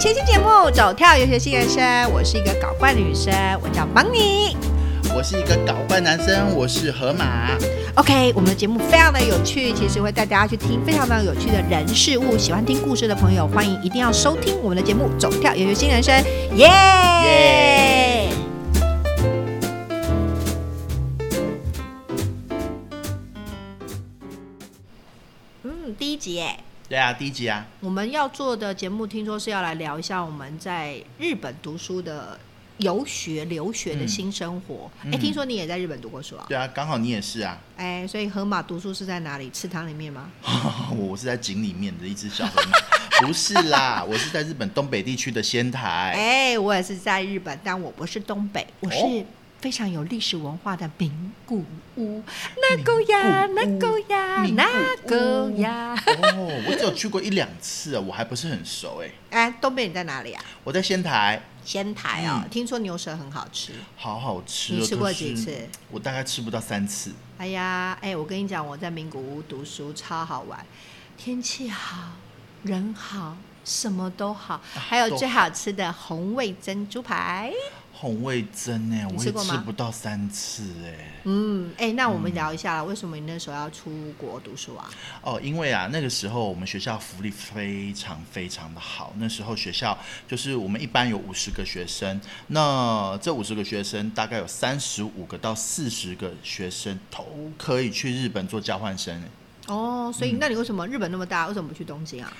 全新节目《走跳游学新人生》，我是一个搞怪女生，我叫邦尼。我是一个搞怪男生，我是河马。OK，我们的节目非常的有趣，其实会带大家去听非常非常有趣的人事物。喜欢听故事的朋友，欢迎一定要收听我们的节目《走跳游学新人生》，耶、耶嗯，第一集哎，对啊，第一集啊，我们要做的节目，听说是要来聊一下我们在日本读书的游学、留学的新生活。哎、嗯听说你也在日本读过书啊？对啊，刚好你也是啊。哎，所以河马读书是在哪里？池塘里面吗？我是在井里面的一只小河马，不是啦，我是在日本东北地区的仙台。哎，我也是在日本，但我不是东北，我是哦非常有历史文化的名古屋。那个呀，那名古呀，那个屋呀。哦，我只有去过一两次啊，我还不是很熟哎。哎，东北你在哪里啊？我在仙台，仙台哦，嗯听说牛舌很好吃。好好吃、哦。你吃过几次？我大概吃不到三次。哎呀，哎，我跟你讲，我在名古屋读书超好玩，天气好，人好，什么都好，还有最好吃的红味珍珠排。红味噌呢，我也吃不到三次哎。嗯，哎，那我们聊一下啦，为什么你那时候要出国读书啊？哦，因为啊，那个时候我们学校福利非常非常的好。那时候学校就是我们一般有五十个学生，那这五十个学生大概有三十五个到四十个学生都可以去日本做交换生。哦，所以嗯那你为什么日本那么大，为什么不去东京啊？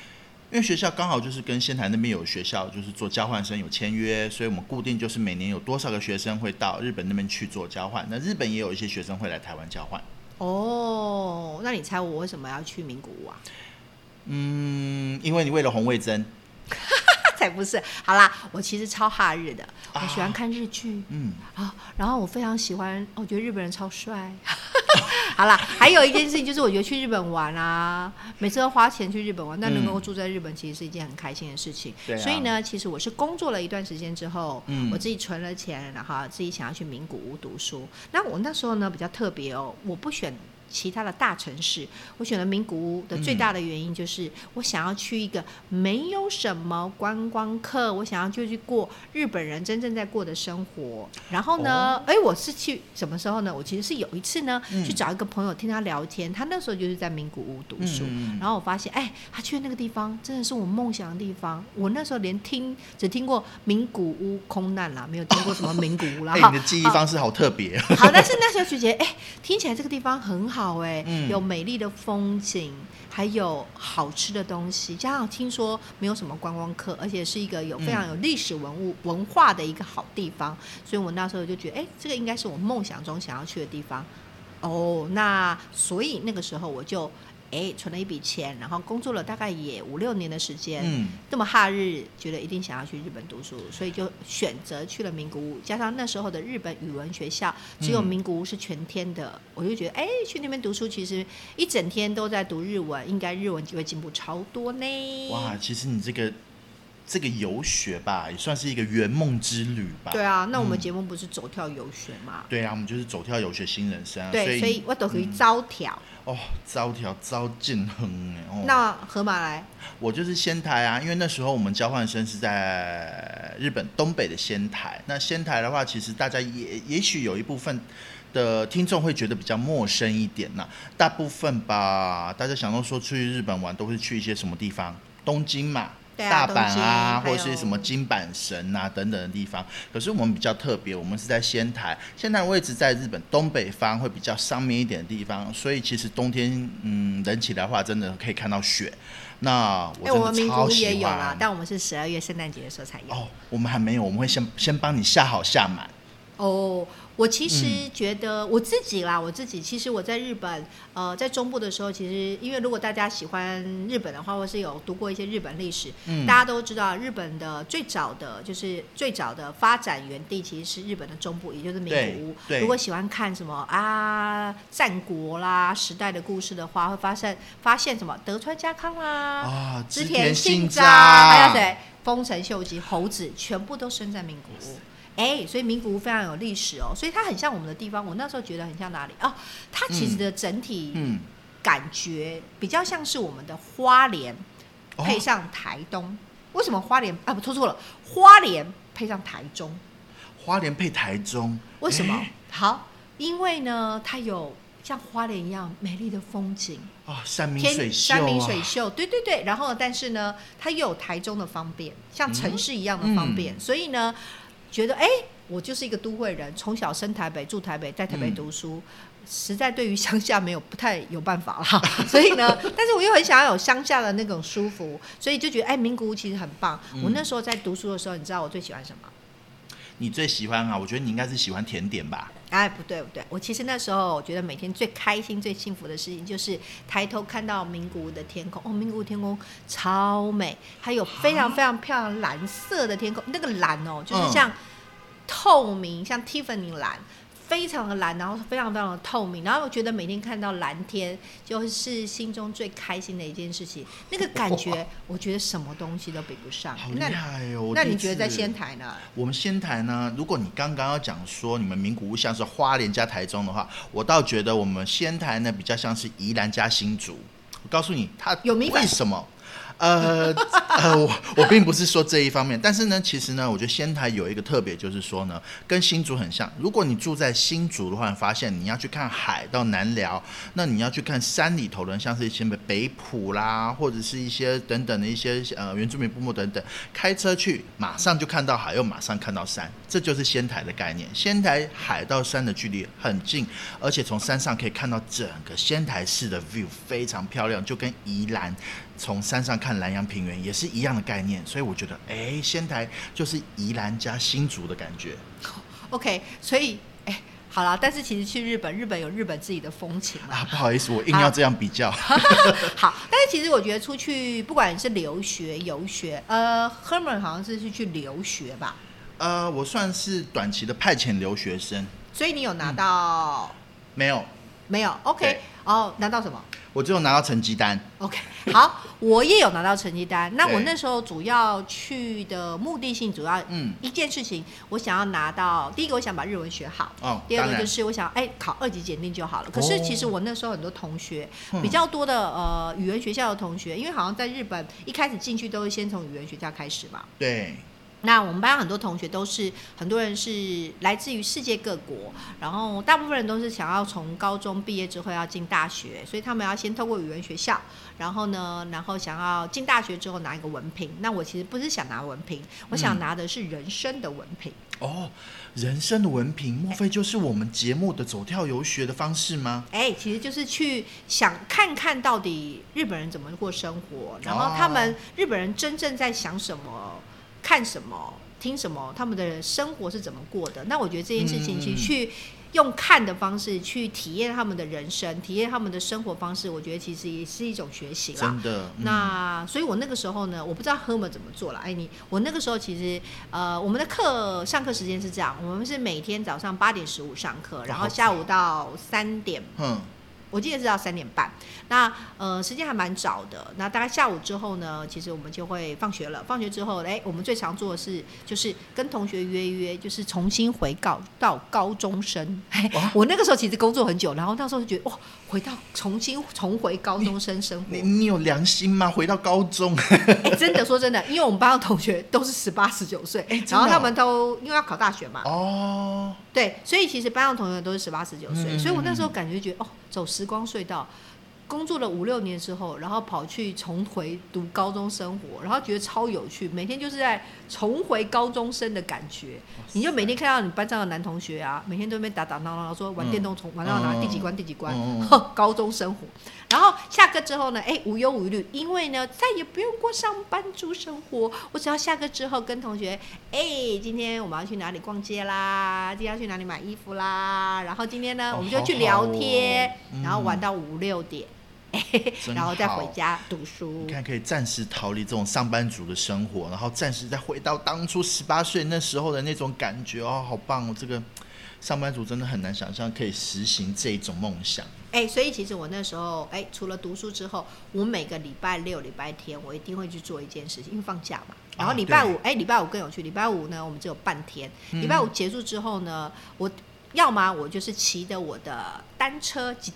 因为学校刚好就是跟仙台那边有学校，就是做交换生有签约，所以我们固定就是每年有多少个学生会到日本那边去做交换。那日本也有一些学生会来台湾交换。哦，那你猜我为什么要去名古屋啊？嗯，因为你为了红味噌，才不是！好啦，我其实超哈日的，我喜欢啊看日剧嗯，啊，然后我非常喜欢，我觉得日本人超帅。好啦，还有一件事情就是，我觉得去日本玩啊，每次都花钱去日本玩，但能够嗯住在日本其实是一件很开心的事情。所以呢，其实我是工作了一段时间之后，嗯我自己存了钱，然后自己想要去名古屋读书。那我那时候呢比较特别哦，我不选。其他的大城市，我选了名古屋的最大的原因就是，我想要去一个没有什么观光客，我想要就去过日本人真正在过的生活。然后呢，哦哎、我是去什么时候呢？我其实是有一次呢，嗯去找一个朋友听他聊天，他那时候就是在名古屋读书，然后我发现，哎，他去的那个地方真的是我梦想的地方。我那时候连听只听过名古屋空难啦，没有听过什么名古屋啦。哎、哈你的记忆方式好特别。好，但是那时候就觉得，哎、听起来这个地方很好、哎、嗯有美丽的风景，还有好吃的东西，加上听说没有什么观光客，而且是一个有非常有历史文物、文化的一个好地方，所以我那时候就觉得，哎、这个应该是我梦想中想要去的地方。哦，那所以那个时候我就。哎，存了一笔钱，然后工作了大概也五六年的时间，嗯，这么哈日，觉得一定想要去日本读书，所以就选择去了名古屋。加上那时候的日本语文学校只有嗯名古屋是全天的，我就觉得，哎，去那边读书，其实一整天都在读日文，应该日文就会进步超多呢。哇，其实你这个这个游学吧，也算是一个圆梦之旅吧。对啊，那我们嗯节目不是走跳游学嘛？对啊，我们就是走跳游学新人生啊。对，所所以我都可以招条。哦，招条招尽亨哎。哦，那河马来，我就是仙台啊，因为那时候我们交换生是在日本东北的仙台。那仙台的话，其实大家也也许有一部分的听众会觉得比较陌生一点呐、大部分吧，大家想到说去日本玩，都会去一些什么地方？东京嘛。大阪啊，或者是什么金板神啊等等的地方。可是我们比较特别，我们是在仙台，仙台位置在日本东北方，会比较上面一点的地方，所以其实冬天嗯冷起来的话，真的可以看到雪。那我哎，我们真的超喜欢有啦，。但我们是十二月圣诞节的时候才有。哦，我们还没有，我们会先先帮你下好下满。哦，我其实嗯觉得我自己啦，我自己其实我在日本，呃，在中部的时候，其实因为如果大家喜欢日本的话，或是有读过一些日本历史，嗯大家都知道日本的最早的就是最早的发展原地其实是日本的中部，也就是名古屋。如果喜欢看什么啊战国啦时代的故事的话，会发现发现什么德川家康啦。啊，织田信长，还有谁？丰臣秀吉、猴子，全部都生在名古屋。哎、所以名古屋非常有历史哦，所以它很像我们的地方。我那时候觉得很像哪里哦？它其实的整体嗯，感觉比较像是我们的花莲，哦配上台东。为什么花莲啊不错错了，花莲配上台中，花莲配台中，为什么哎？好，因为呢，它有像花莲一样美丽的风景，啊，山明水秀山明水啊，秀，对对对。然后，但是呢，它又有台中的方便，像城市一样的方便，嗯所以呢，觉得哎，我就是一个都会人，从小生台北，住台北，在台北嗯读书。实在对于乡下没有不太有办法啦，所以呢，但是我又很想要有乡下的那种舒服，所以就觉得哎，名古屋其实很棒。嗯我那时候在读书的时候，你知道我最喜欢什么？你最喜欢啊？我觉得你应该是喜欢甜点吧？哎，不对不对，我其实那时候我觉得每天最开心、最幸福的事情就是抬头看到名古屋的天空。哦，名古屋天空超美，还有非常非常漂亮蓝色的天空，那个蓝哦，就是嗯像透明，像 Tiffany 蓝。非常的蓝，然后非常非常的透明，然后我觉得每天看到蓝天，就是心中最开心的一件事情。那个感觉，我觉得什么东西都比不上好。厉那害哦！那你觉得在仙台呢？我们仙台呢，如果你刚刚要讲说你们名古屋像是花莲加台中的话，我倒觉得我们仙台呢比较像是宜兰加新竹。我告诉你，它为什么？呃呃，我我并不是说这一方面，但是呢，其实呢，我觉得仙台有一个特别，就是说呢，跟新竹很像。如果你住在新竹的话，发现你要去看海到南寮，那你要去看山里头的，像是一些北埔啦，或者是一些等等的一些呃原住民部落等等，开车去马上就看到海，又马上看到山，这就是仙台的概念。仙台海到山的距离很近，而且从山上可以看到整个仙台市的 view 非常漂亮，就跟宜兰从山上看南洋平原也是一样的概念。所以我觉得，哎，仙台就是宜兰加新竹的感觉。OK，所以哎，好了，但是其实去日本，日本有日本自己的风情。啊，不好意思，我硬要这样比较。好，但是其实我觉得出去，不管是留学、游学，呃，Herman 好像是是去留学吧，呃，我算是短期的派遣留学生，所以你有拿到、没有，没有？OK，哦，拿到什么我只有拿到成绩单。？OK，好，我也有拿到成绩单。那我那时候主要去的目的性，主要嗯，一件事情，我想要拿到第一个，我想把日文学好。哦，第二个就，是我想哎考二级检定就好了。可是其实我那时候很多同学，嗯比较多的呃语言学校的同学，因为好像在日本一开始进去都是先从语言学校开始嘛。对，那我们班很多同学都是很多人是来自于世界各国，然后大部分人都是想要从高中毕业之后要进大学，所以他们要先透过语言学校，然后呢，然后想要进大学之后拿一个文凭。那我其实不是想拿文凭，我想拿的是人生的文凭。哦，人生的文凭，莫非就是我们节目的走跳游学的方式吗？哎，其实就是去想看看到底日本人怎么过生活，然后他们日本人真正在想什么、看什么、听什么，他们的生活是怎么过的。那我觉得这件事情，嗯其实去用看的方式去体验他们的人生，体验他们的生活方式，我觉得其实也是一种学习啦。真的，嗯那所以，我那个时候呢，我不知道 Herman 怎么做了。哎，你我那个时候其实，呃，我们的课上课时间是这样，我们是每天早上八点十五上课，然后下午到三点哼，我记得是到三点半，那呃时间还蛮早的。那大概下午之后呢，其实我们就会放学了。放学之后，哎，我们最常做的是就是跟同学约约，就是重新回告到高中生。哎，我那个时候其实工作很久，然后那时候就觉得哇，回到重新重回高中生生活你。你有良心吗？回到高中，哎，真的说真的，因为我们班的同学都是十八十九岁，哎哦然后他们都因为要考大学嘛，哦，对，所以其实班上同学都是十八十九岁，嗯所以我那时候感觉觉得哦，走时时光隧道，工作了五六年之后，然后跑去重回读高中生活，然后觉得超有趣，每天就是在重回高中生的感觉。你就每天看到你班上的男同学啊，每天都在那边打打闹闹，说玩电动从玩到哪嗯第几关第几关，高中生活。然后下课之后呢，哎，无忧无虑，因为呢再也不用过上班族生活，我只要下课之后跟同学，哎，今天我们要去哪里逛街啦？今天要去哪里买衣服啦？然后今天呢，哦我们就去聊天，好好哦然后玩到五六点，真然后再回家读书你。看，可以暂时逃离这种上班族的生活，然后暂时再回到当初十八岁那时候的那种感觉哦，好棒哦！这个上班族真的很难想象可以实行这一种梦想。哎，所以其实我那时候，哎，除了读书之后，我每个礼拜六、礼拜天，我一定会去做一件事情，因为放假嘛。然后啊礼拜五，对哎，礼拜五更有趣。礼拜五呢，我们只有半天。嗯礼拜五结束之后呢，我要么我就是骑着我的单车骑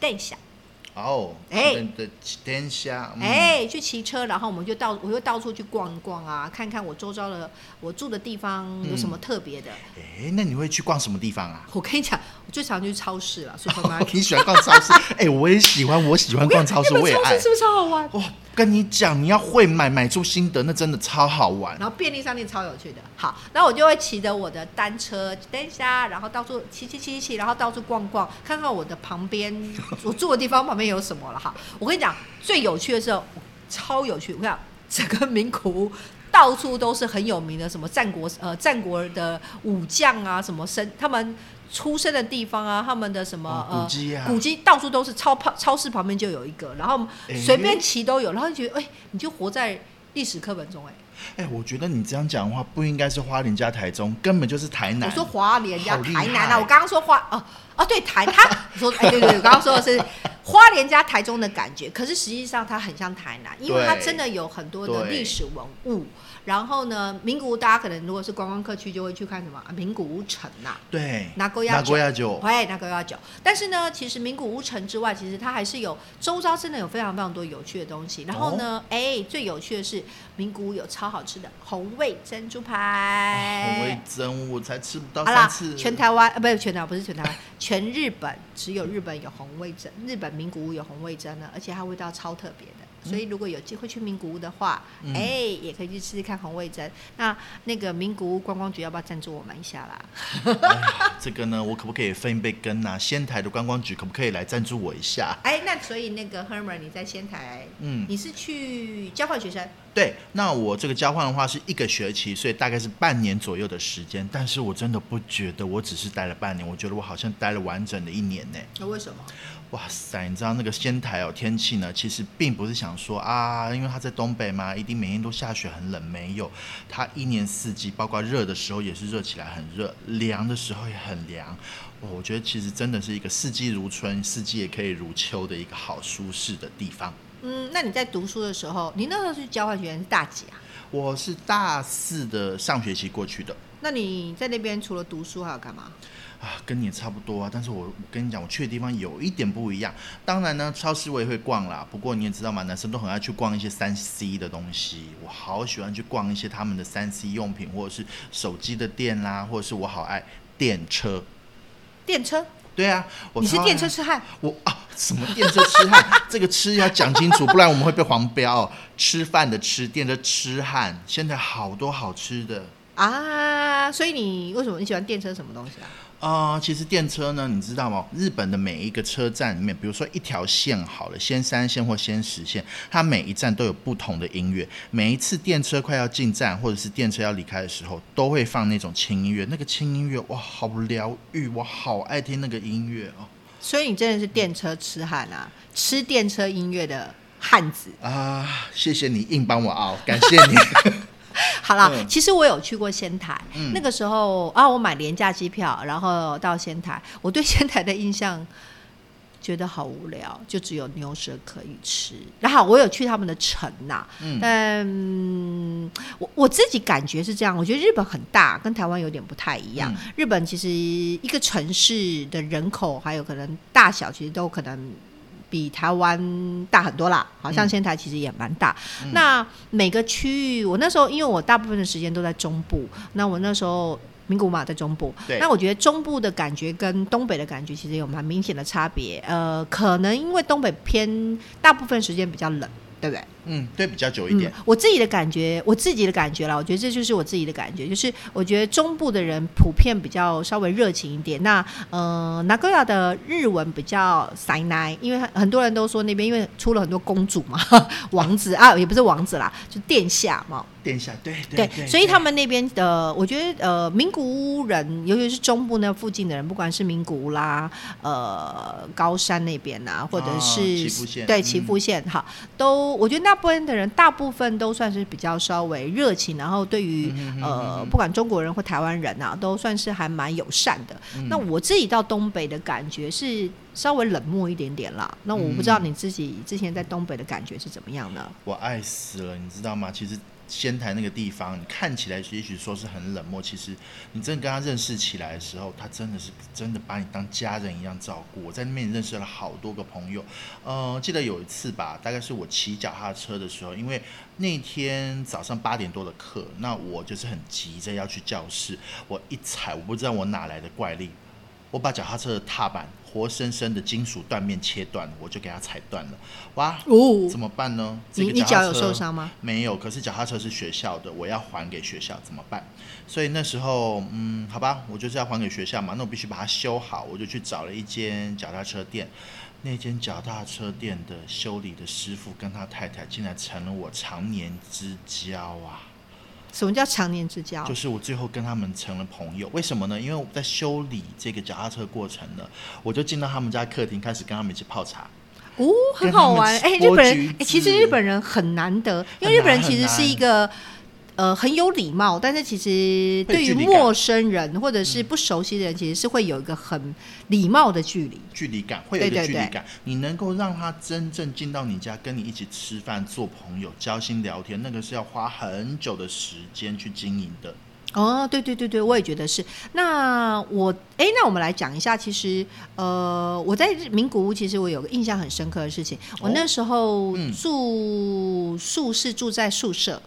哦，哎的天下，嗯，哎，去骑车，然后我们就到，我就到处去逛一逛啊，看看我周遭的我住的地方有什么特别的。哎，那你会去逛什么地方啊？我跟你讲，我最常去超市了，supermarket。你喜欢逛超市？哎，我也喜欢，我喜欢逛超市，我也超市。是不是超好玩？哇，跟你讲，你要会买，买出心得，那真的超好玩。然后便利商店超有趣的。好，那我就会骑着我的单车，等一下，然后到处骑骑骑骑，然后到处逛逛，看看我的旁边我住的地方旁边有什么了哈。我跟你讲，最有趣的时候，超有趣。我跟你讲，整个名古屋到处都是很有名的，什么战国呃战国的武将啊，什么生他们出生的地方啊，他们的什么、哦呃古迹啊古迹到处都是，超超超市旁边就有一个，然后哎随便骑都有，然后就觉得哎、你就活在历史课本中哎、哎，我觉得你这样讲的话，不应该是花莲加台中，根本就是台南。我说花莲加台南啊，我刚刚说花哦哦对台他你说哎对对对，我刚刚说的是花莲加台中的感觉，可是实际上它很像台南，因为它真的有很多的对历史文物。然后呢，名古屋大家可能如果是观光客去，就会去看什么啊名古屋城呐、对，拿沟鸭拿锅鸭酒，喂，那个要酒。但是呢，其实名古屋城之外，其实它还是有周遭真的有非常非常多有趣的东西。然后呢，哎、最有趣的是名古屋有超好吃的红味珍珠排。红味珍我才吃不到好啦三次。，全台湾啊，不是全台湾，不是全台湾，全日本只有日本有红味珍，日本名古屋有红味珍呢，而且它味道超特别的。所以如果有机会去名古屋的话，嗯哎、也可以去试试看红味珍。那那个名古屋观光局要不要赞助我们一下啦？哎这个呢，我可不可以分一杯羹啊？仙台的观光局可不可以来赞助我一下？哎，那所以那个 Hermer 你在仙台，嗯你是去交换学生？对，那我这个交换的话是一个学期，所以大概是半年左右的时间。但是我真的不觉得我只是待了半年，我觉得我好像待了完整的一年呢。那为什么？哇塞，你知道那个仙台哦，天气呢，其实并不是想说啊，因为它在东北嘛，一定每天都下雪很冷，没有，它一年四季，包括热的时候也是热起来很热，凉的时候也很凉。哦，我觉得其实真的是一个四季如春，四季也可以如秋的一个好舒适的地方。嗯，那你在读书的时候，你那时候去交换学生是大几啊？我是大四的上学期过去的。那你在那边除了读书还有干嘛？啊，跟你也差不多啊，但是我我跟你讲，我去的地方有一点不一样。当然呢，超市我也会逛啦，不过你也知道嘛，男生都很爱去逛一些三 C 的东西。我好喜欢去逛一些他们的三 C 用品，或者是手机的店啦，或者是我好爱电车。电车？对啊，我你是电车痴汉？我啊，什么电车痴汉？这个吃要讲清楚，不然我们会被黄标哦。吃饭的吃，电车痴汉。现在好多好吃的。啊，所以你为什么你喜欢电车什么东西啊？啊、其实电车呢，你知道吗？日本的每一个车站里面，比如说一条线好了，先三线或仙石线，它每一站都有不同的音乐。每一次电车快要进站，或者是电车要离开的时候，都会放那种轻音乐。那个轻音乐，哇，好疗愈，我好爱听那个音乐哦。所以你真的是电车痴汉啊，吃电车音乐的汉子。啊，谢谢你硬帮我熬，感谢你。好了，嗯其实我有去过仙台，嗯那个时候啊，我买廉价机票，然后到仙台，我对仙台的印象觉得好无聊，就只有牛舌可以吃。然后我有去他们的城呐、嗯我我自己感觉是这样，我觉得日本很大，跟台湾有点不太一样。嗯日本其实一个城市的人口还有可能大小，其实都可能比台湾大很多啦。好像嗯仙台其实也蛮大。嗯那每个区域，我那时候因为我大部分的时间都在中部，那我那时候。名古屋嘛，在中部。那我觉得中部的感觉跟东北的感觉其实有蛮明显的差别。呃，可能因为东北偏大部分时间比较冷，对不对？嗯，对，比较久一点。嗯。我自己的感觉，我自己的感觉啦，我觉得这就是我自己的感觉，就是我觉得中部的人普遍比较稍微热情一点。那呃，拿戈亚的日文比较塞奶，因为很很多人都说那边因为出了很多公主嘛，王子啊，也不是王子啦，就殿下嘛。殿下，对对，对所以他们那边的，我觉得呃，名古屋人，尤其是中部那附近的人，不管是名古屋啦，呃，高山那边呐，或者啊是、对嗯岐阜县哈，都我觉得那部分的人，大部分都算是比较稍微热情，然后对于、嗯呃，不管中国人或台湾人啊，都算是还蛮友善的。嗯那我自己到东北的感觉是，稍微冷漠一点点啦。那我不知道你自己之前在东北的感觉是怎么样呢？我爱死了，你知道吗？其实。仙台那个地方，你看起来也许说是很冷漠，其实你真的跟他认识起来的时候，他真的是真的把你当家人一样照顾。我在那边认识了好多个朋友，呃，记得有一次吧，大概是我骑脚踏车的时候，因为那天早上八点多的课，那我就是很急着要去教室，我一踩，我不知道我哪来的怪力，我把脚踏车的踏板。活生生的金属断面切断，我就给它踩断了。哇，哦，怎么办呢？你你脚有受伤吗？没有，可是脚踏车是学校的，我要还给学校，怎么办？所以那时候，嗯，好吧，我就是要还给学校嘛，那我必须把它修好，我就去找了一间脚踏车店。那间脚踏车店的修理的师傅跟他太太竟然成了我常年之交啊！什么叫常年之交？就是我最后跟他们成了朋友。为什么呢？因为我在修理这个脚踏车过程呢，我就进到他们家客厅，开始跟他们一起泡茶。哦，很好玩。哎，日本人，哎，其实日本人很难得，因为日本人其实是一个。呃，很有礼貌，但是其实对于陌生人或者是不熟悉的人，其实是会有一个很礼貌的距离，距离感会有一个距离感。你能够让他真正进到你家，跟你一起吃饭、做朋友、交心聊天，那个是要花很久的时间去经营的。哦，对对对对，我也觉得是。那我，哎，那我们来讲一下，其实，呃，我在名古屋，其实我有个印象很深刻的事情，我那时候住宿是住在宿舍。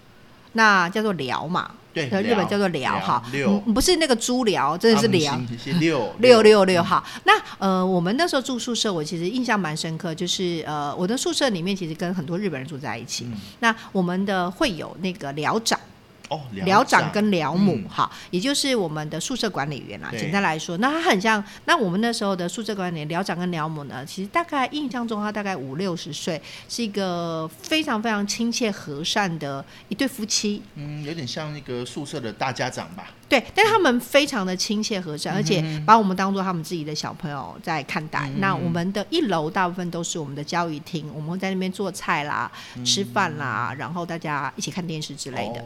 那叫做寮嘛，对，日本叫做寮哈，六不是那个猪寮，真的是寮，六六六六哈。那呃，我们那时候住宿舍，我其实印象蛮深刻，就是呃，我的宿舍里面其实跟很多日本人住在一起。那我们的会有那个寮长。哦，寮长跟寮母哈，也就是我们的宿舍管理员啦。简单来说，那他很像那我们那时候的宿舍管理员寮长跟寮母呢，其实大概印象中他大概五六十岁，是一个非常非常亲切和善的一对夫妻。嗯，有点像那个宿舍的大家长吧。对，但是他们非常的亲切和善，而且把我们当做他们自己的小朋友在看待。那我们的一楼大部分都是我们的教育厅，我们会在那边做菜啦、吃饭啦，然后大家一起看电视之类的。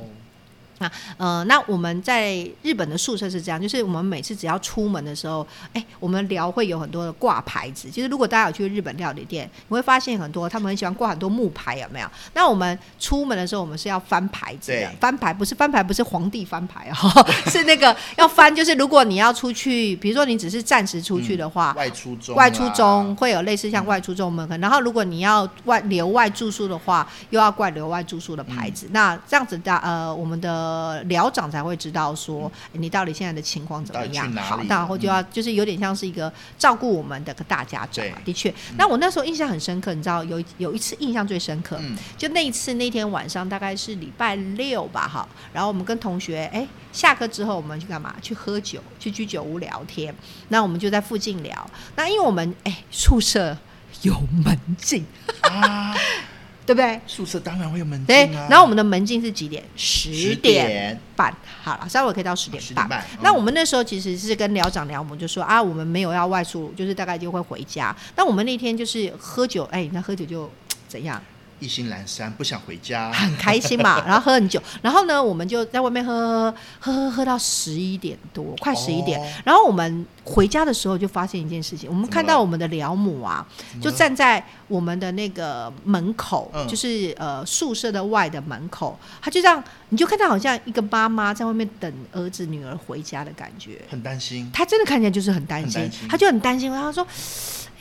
那呃，那我们在日本的宿舍是这样，就是我们每次只要出门的时候，哎，我们聊会有很多的挂牌子。其实如果大家有去日本料理店，你会发现很多他们很喜欢挂很多木牌，有没有？那我们出门的时候，我们是要翻牌子的。翻牌不是翻牌，不是皇帝翻牌哦，是那个要翻。就是如果你要出去，比如说你只是暂时出去的话，外出中，外出中会有类似像外出中门。然后如果你要外留外住宿的话，又要挂留外住宿的牌子。那这样子的呃，我们的。呃，寮长才会知道说你到底现在的情况怎么样。好，然后就要就是有点像是一个照顾我们的个大家长。的确，那我那时候印象很深刻，你知道有有一次印象最深刻，就那一次那天晚上大概是礼拜六吧，哈，然后我们跟同学哎下课之后我们去干嘛？去喝酒，去居酒屋聊天。那我们就在附近聊。那因为我们哎宿舍有门禁啊。对不对？宿舍当然会有门禁啊。然后我们的门禁是几点？十点半。好了，稍微可以到十点半。那我们那时候其实是跟寮长聊，我们就说啊，我们没有要外出，就是大概就会回家。那我们那天就是喝酒，哎，那喝酒就 怎样？意兴阑珊，不想回家，很开心嘛。然后喝很久，然后呢，我们就在外面喝喝喝喝喝到十一点多，快十一点。然后我们回家的时候就发现一件事情，我们看到我们的辽母啊，就站在我们的那个门口，就是呃宿舍的外的门口，他就这样，你就看到好像一个妈妈在外面等儿子女儿回家的感觉，很担心。他真的看起来就是很担心，他就很担心，然后说。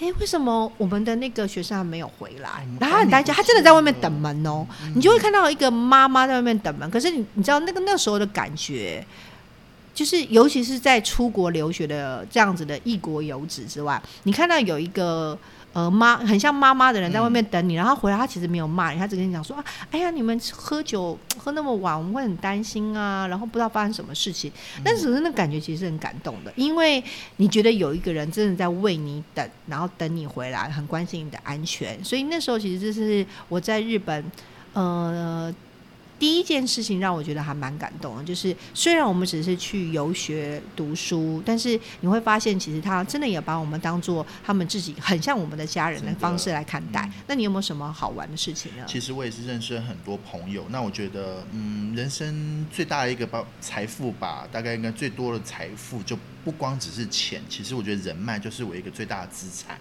哎，为什么我们的那个学生还没有回来？然后他很担心，他真的在外面等门哦。你就会看到一个妈妈在外面等门。可是你你知道那个那时候的感觉，就是尤其是在出国留学的这样子的异国游子之外，你看到有一个。呃，妈很像妈妈的人在外面等你，然后回来他其实没有骂你，他只跟你讲说啊，哎呀，你们喝酒喝那么晚，我们会很担心啊，然后不知道发生什么事情。但是那感觉其实是很感动的，因为你觉得有一个人真的在为你等，然后等你回来，很关心你的安全。所以那时候其实这是我在日本，呃。第一件事情让我觉得还蛮感动的，就是虽然我们只是去游学读书，但是你会发现，其实他真的也把我们当做他们自己很像我们的家人的方式来看待嗯。那你有没有什么好玩的事情呢？其实我也是认识了很多朋友，那我觉得，嗯，人生最大的一个包财富吧，大概应该最多的财富就不光只是钱，其实我觉得人脉就是我一个最大的资产。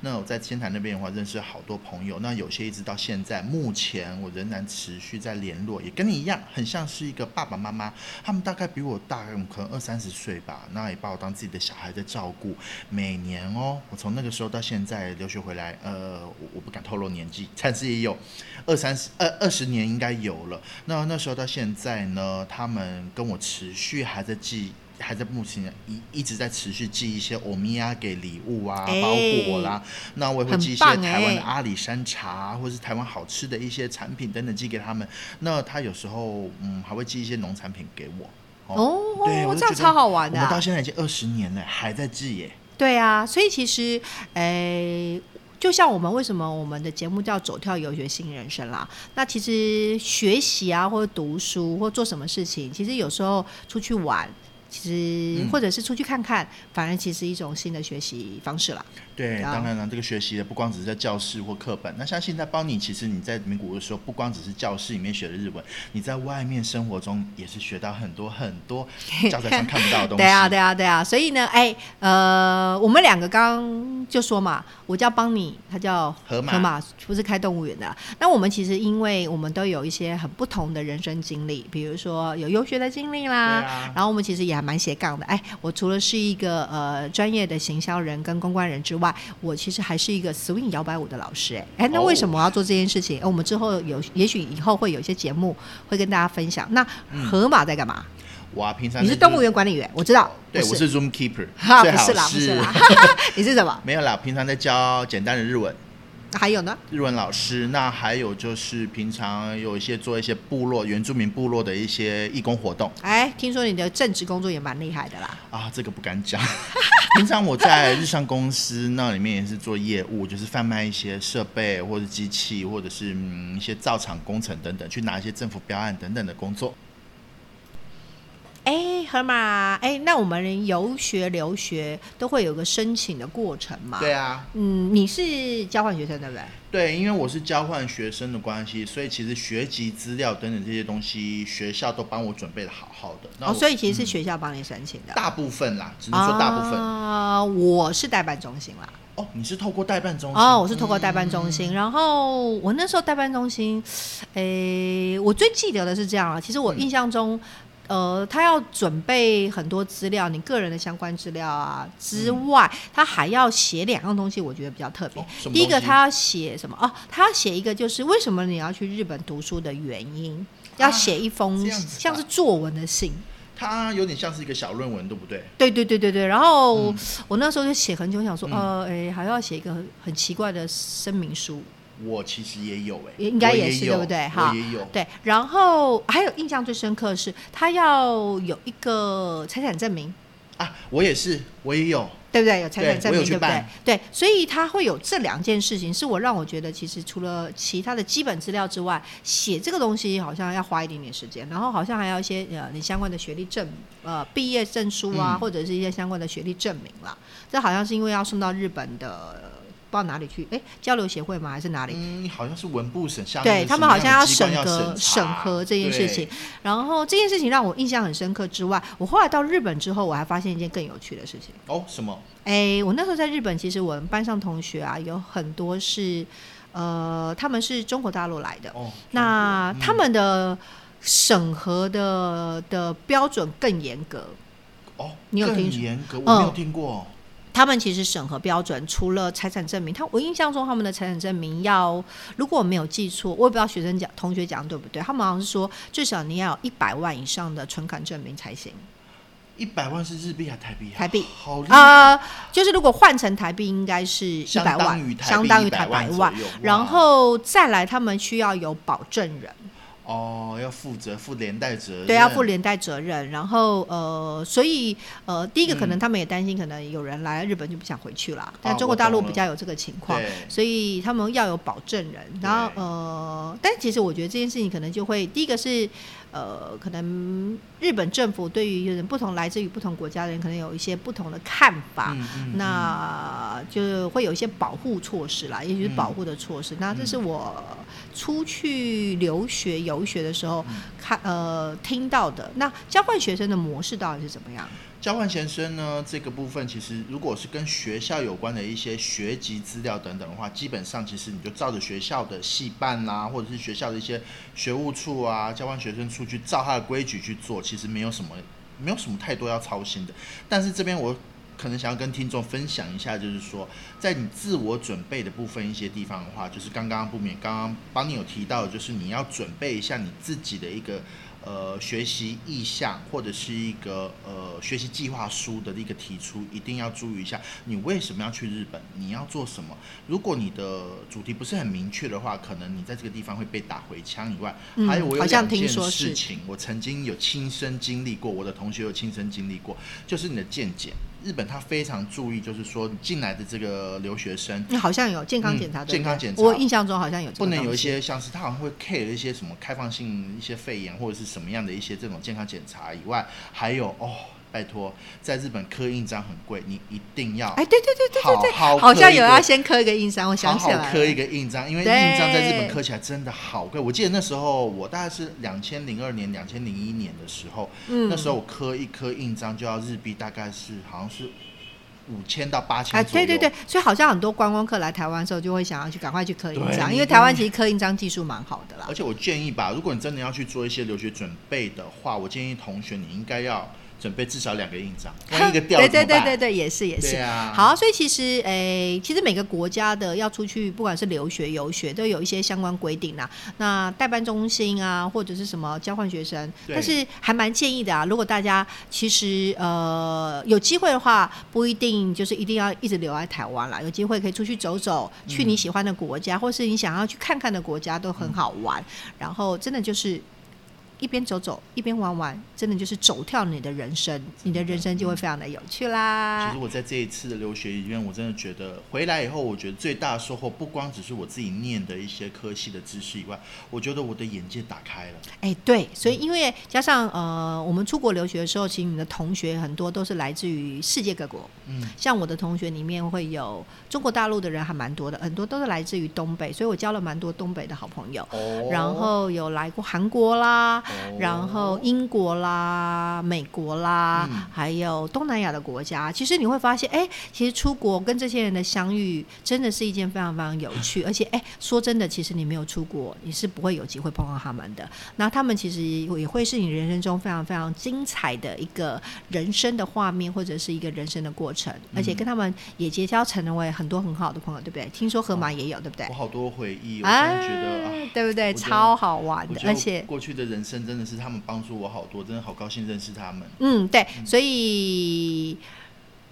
那我在仙台那边的话，认识好多朋友，那有些一直到现在，目前我仍然持续在联络，也跟你一样，很像是一个爸爸妈妈，他们大概比我大，可能二三十岁吧，那也把我当自己的小孩在照顾。每年哦，我从那个时候到现在留学回来，呃，我我不敢透露年纪，但是也有 二三十二二十年应该有了。那那时候到现在呢，他们跟我持续还在寄，还在目前一一直在持续寄一些欧米亚给礼物啊、哎包裹啦。那我也会寄一些台湾的哎阿里山茶，或是台湾好吃的一些产品等等寄给他们。那他有时候嗯还会寄一些农产品给我。哦，对，我这样超好玩的啊、我们到现在已经二十年了，还在寄耶。对啊，所以其实，诶、就像我们为什么我们的节目叫“走跳游学新人生”啦，那其实学习啊，或者读书，或做什么事情，其实有时候出去玩，其实、嗯或者是出去看看，反而其实一种新的学习方式啦。对，啊当然了，这个学习的不光只是在教室或课本，那像现在帮你，其实你在名古屋的时候，不光只是教室里面学的日文，你在外面生活中也是学到很多很多 教材上看不到的东西。对啊，对啊，对啊，所以呢，哎，呃，我们两个刚刚就说嘛，我叫帮你，他叫河马河马不是开动物园的啊。那我们其实因为我们都有一些很不同的人生经历，比如说有游学的经历啦，啊然后我们其实也还蛮斜杠的。哎，我除了是一个呃专业的行销人跟公关人之外，我其实还是一个 swing 摇摆舞的老师。哎，哎，那哦为什么我要做这件事情？哎我们之后有，也许以后会有一些节目会跟大家分享。那河马在干嘛？我啊，平常你是在动物园管理员，我知道。对，不我是 Zoom Keeper，哈，最好不是啦，不是啦，你是什么？没有啦，平常在教简单的日文，还有呢？日文老师。那还有就是平常有一些做一些部落原住民部落的一些义工活动。哎，听说你的正职工作也蛮厉害的啦。啊，这个不敢讲。平常我在日上公司那里面也是做业务，就是贩卖一些设备或者机器，或者是嗯一些造厂工程等等，去拿一些政府标案等等的工作。哎，河马，哎，那我们游学、留学都会有个申请的过程嘛？对。啊，嗯，你是交换学生对不对？对，因为我是交换学生的关系，所以其实学籍资料等等这些东西，学校都帮我准备的好好的。那哦，所以其实是嗯学校帮你申请的。大部分啦，只能说大部分。啊，我是代办中心啦。哦，你是透过代办中心？哦，我是透过代办中嗯心，然后我那时候代办中心，诶，我最记得的是这样啊。其实我嗯印象中，呃，他要准备很多资料，你个人的相关资料啊之外，他还要写两样东西，我觉得比较特别。第一个，他要写什么？哦，他要写一个就是为什么你要去日本读书的原因，要写一封像是作文的信。它有点像是一个小论文，对不对？对对对对对，然后、嗯我那时候就写很久，想说，嗯呃，诶，还要写一个很很奇怪的声明书。我其实也有哎、应该也是对不对哈也有。对，然后还有印象最深刻的是，他要有一个财产证明，啊，我也是，我也有。对不对？有财产证明，对不对？对，所以他会有这两件事情，是我让我觉得，其实除了其他的基本资料之外，写这个东西好像要花一点点时间，然后好像还要一些呃你相关的学历证呃毕业证书啊，嗯或者是一些相关的学历证明啦。这好像是因为要送到日本的。不知道哪里去，哎，交流协会吗？还是哪里？嗯，好像是文部省下面对他们好像要审核审核这件事情。然后这件事情让我印象很深刻之外，我后来到日本之后，我还发现一件更有趣的事情。哦，什么？哎，我那时候在日本，其实我们班上同学啊，有很多是呃，他们是中国大陆来的，哦，那他们的审核的的标准更严格。哦，你有听说严格？我没有嗯听过。他们其实审核标准除了财产证明，他我印象中他们的财产证明要，如果我没有记错，我也不知道学生讲同学讲对不对，他们好像是说至少你要有一百万以上的存款证明才行。一百万是日币还是台币啊？台币啊、就是如果换成台币，应该是一百相当于万，台币100相当于台百万然后再来，他们需要有保证人，哦，要负责负连带责任，对，要负连带责任。然后呃，所以呃，第一个可能嗯他们也担心，可能有人来日本就不想回去了，但哦中国大陆比较有这个情况。对，所以他们要有保证人，然后呃，但其实我觉得这件事情可能就会，第一个是呃，可能日本政府对于人不同来自于不同国家的人，可能有一些不同的看法，嗯嗯那就会有一些保护措施啦，也许是嗯保护的措施。那这是我出去留学游学的时候嗯看呃听到的。那交换学生的模式到底是怎么样？交换学生呢，这个部分其实如果是跟学校有关的一些学籍资料等等的话，基本上其实你就照着学校的系办啦，或者是学校的一些学务处啊、交换学生处去照他的规矩去做，其实没有什么没有什么太多要操心的。但是这边我可能想要跟听众分享一下，就是说，在你自我准备的部分一些地方的话，就是刚刚不免刚刚帮你有提到，就是你要准备一下你自己的一个呃学习意向或者是一个呃学习计划书的一个提出，一定要注意一下，你为什么要去日本，你要做什么。如果你的主题不是很明确的话，可能你在这个地方会被打回枪以外，嗯还有我有两件事情，我曾经有亲身经历过，我的同学有亲身经历过，就是你的健检。日本他非常注意，就是说进来的这个留学生嗯好像有健康检查，健康检查。我印象中好像有不能有一些像是他好像会 care 一些什么开放性一些肺炎或者是什么样的一些这种健康检查以外，还有哦，拜托，在日本刻印章很贵，你一定要哎，对对对对对对，好好好像有要先刻一个印章，我想好起来刻一个印章，因为印章在日本刻起来真的好贵。我记得那时候我大概是两千零二年、两千零一年的时候，嗯那时候我刻一颗印章就要日币大概是好像是五千到八千哎。对对对，所以好像很多观光客来台湾的时候，就会想要去赶快去刻印章，因为台湾其实刻印章技术蛮好的啦而。且我建议吧，如果你真的要去做一些留学准备的话，我建议同学你应该要准备至少两个印章，万一一个掉了对对对对对，也是也是。啊，好，所以其实诶、其实每个国家的要出去，不管是留学、游学，都有一些相关规定啦。那代办中心啊，或者是什么交换学生，但是还蛮建议的啊。如果大家其实呃有机会的话，不一定就是一定要一直留在台湾啦，有机会可以出去走走，去你喜欢的国家，或是你想要去看看的国家，都很好玩。然后真的就是。一边走走一边玩玩，真的就是走跳你的人生，你的人生就会非常的有趣啦。其实我在这一次的留学里面，我真的觉得回来以后，我觉得最大的收获不光只是我自己念的一些科系的知识以外，我觉得我的眼界打开了。哎，对，所以因为加上呃，我们出国留学的时候，其实你的同学很多都是来自于世界各国。嗯，像我的同学里面会有中国大陆的人还蛮多的，很多都是来自于东北，所以我交了蛮多东北的好朋友。哦然后有来过韩国啦，哦然后英国啦、美国啦，嗯还有东南亚的国家。其实你会发现，哎，其实出国跟这些人的相遇，真的是一件非常非常有趣。而且，哎，说真的，其实你没有出国，你是不会有机会碰到他们的。那他们其实也会是你人生中非常非常精彩的一个人生的画面，或者是一个人生的过程。而且跟他们也结交成为很多很好的朋友，对不对？听说河马也有，对不对我？好多回忆，我真的觉得对不对？超好玩的，而且过去的人生真的是他们帮助我好多，真的好高兴认识他们。嗯，对，所以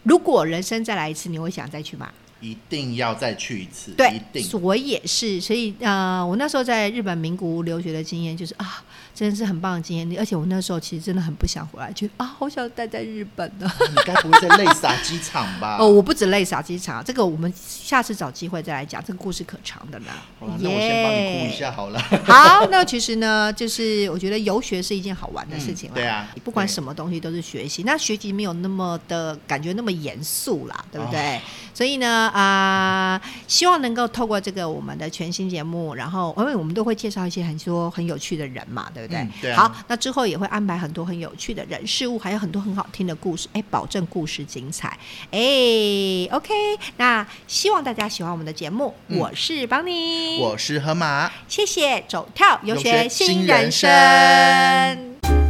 如果人生再来一次，你会想再去吗？一定要再去一次，对一，定。我也是，所以呃，我那时候在日本名古屋留学的经验就是啊，真的是很棒的经验，而且我那时候其实真的很不想回来，就啊，好想待在日本呢。你该不会在泪洒机场吧？哦，我不止泪洒机场，这个我们下次找机会再来讲，这个故事可长的呢。好了，那我先帮你哭一下好了。好，那其实呢，就是我觉得游学是一件好玩的事情啦。嗯对啊不管什么东西都是学习，那学习没有那么的感觉那么严肃啦，对不对？哦所以呢，啊、希望能够透过这个我们的全新节目，然后因为我们都会介绍一些很多很有趣的人嘛，对不对？嗯对啊好，那之后也会安排很多很有趣的人事物，还有很多很好听的故事，哎，保证故事精彩。哎，OK，那希望大家喜欢我们的节目，嗯我是邦尼，我是河马。谢谢走跳游游学学新人生。